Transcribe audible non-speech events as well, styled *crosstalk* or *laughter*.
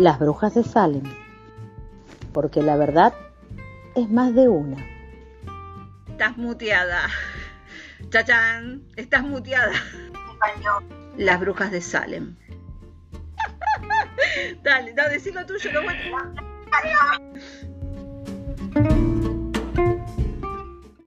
Las brujas de Salem. Porque la verdad es más de una. Estás muteada. Chachán, estás muteada. Las brujas de Salem. *laughs* Dale, no, decilo tuyo, no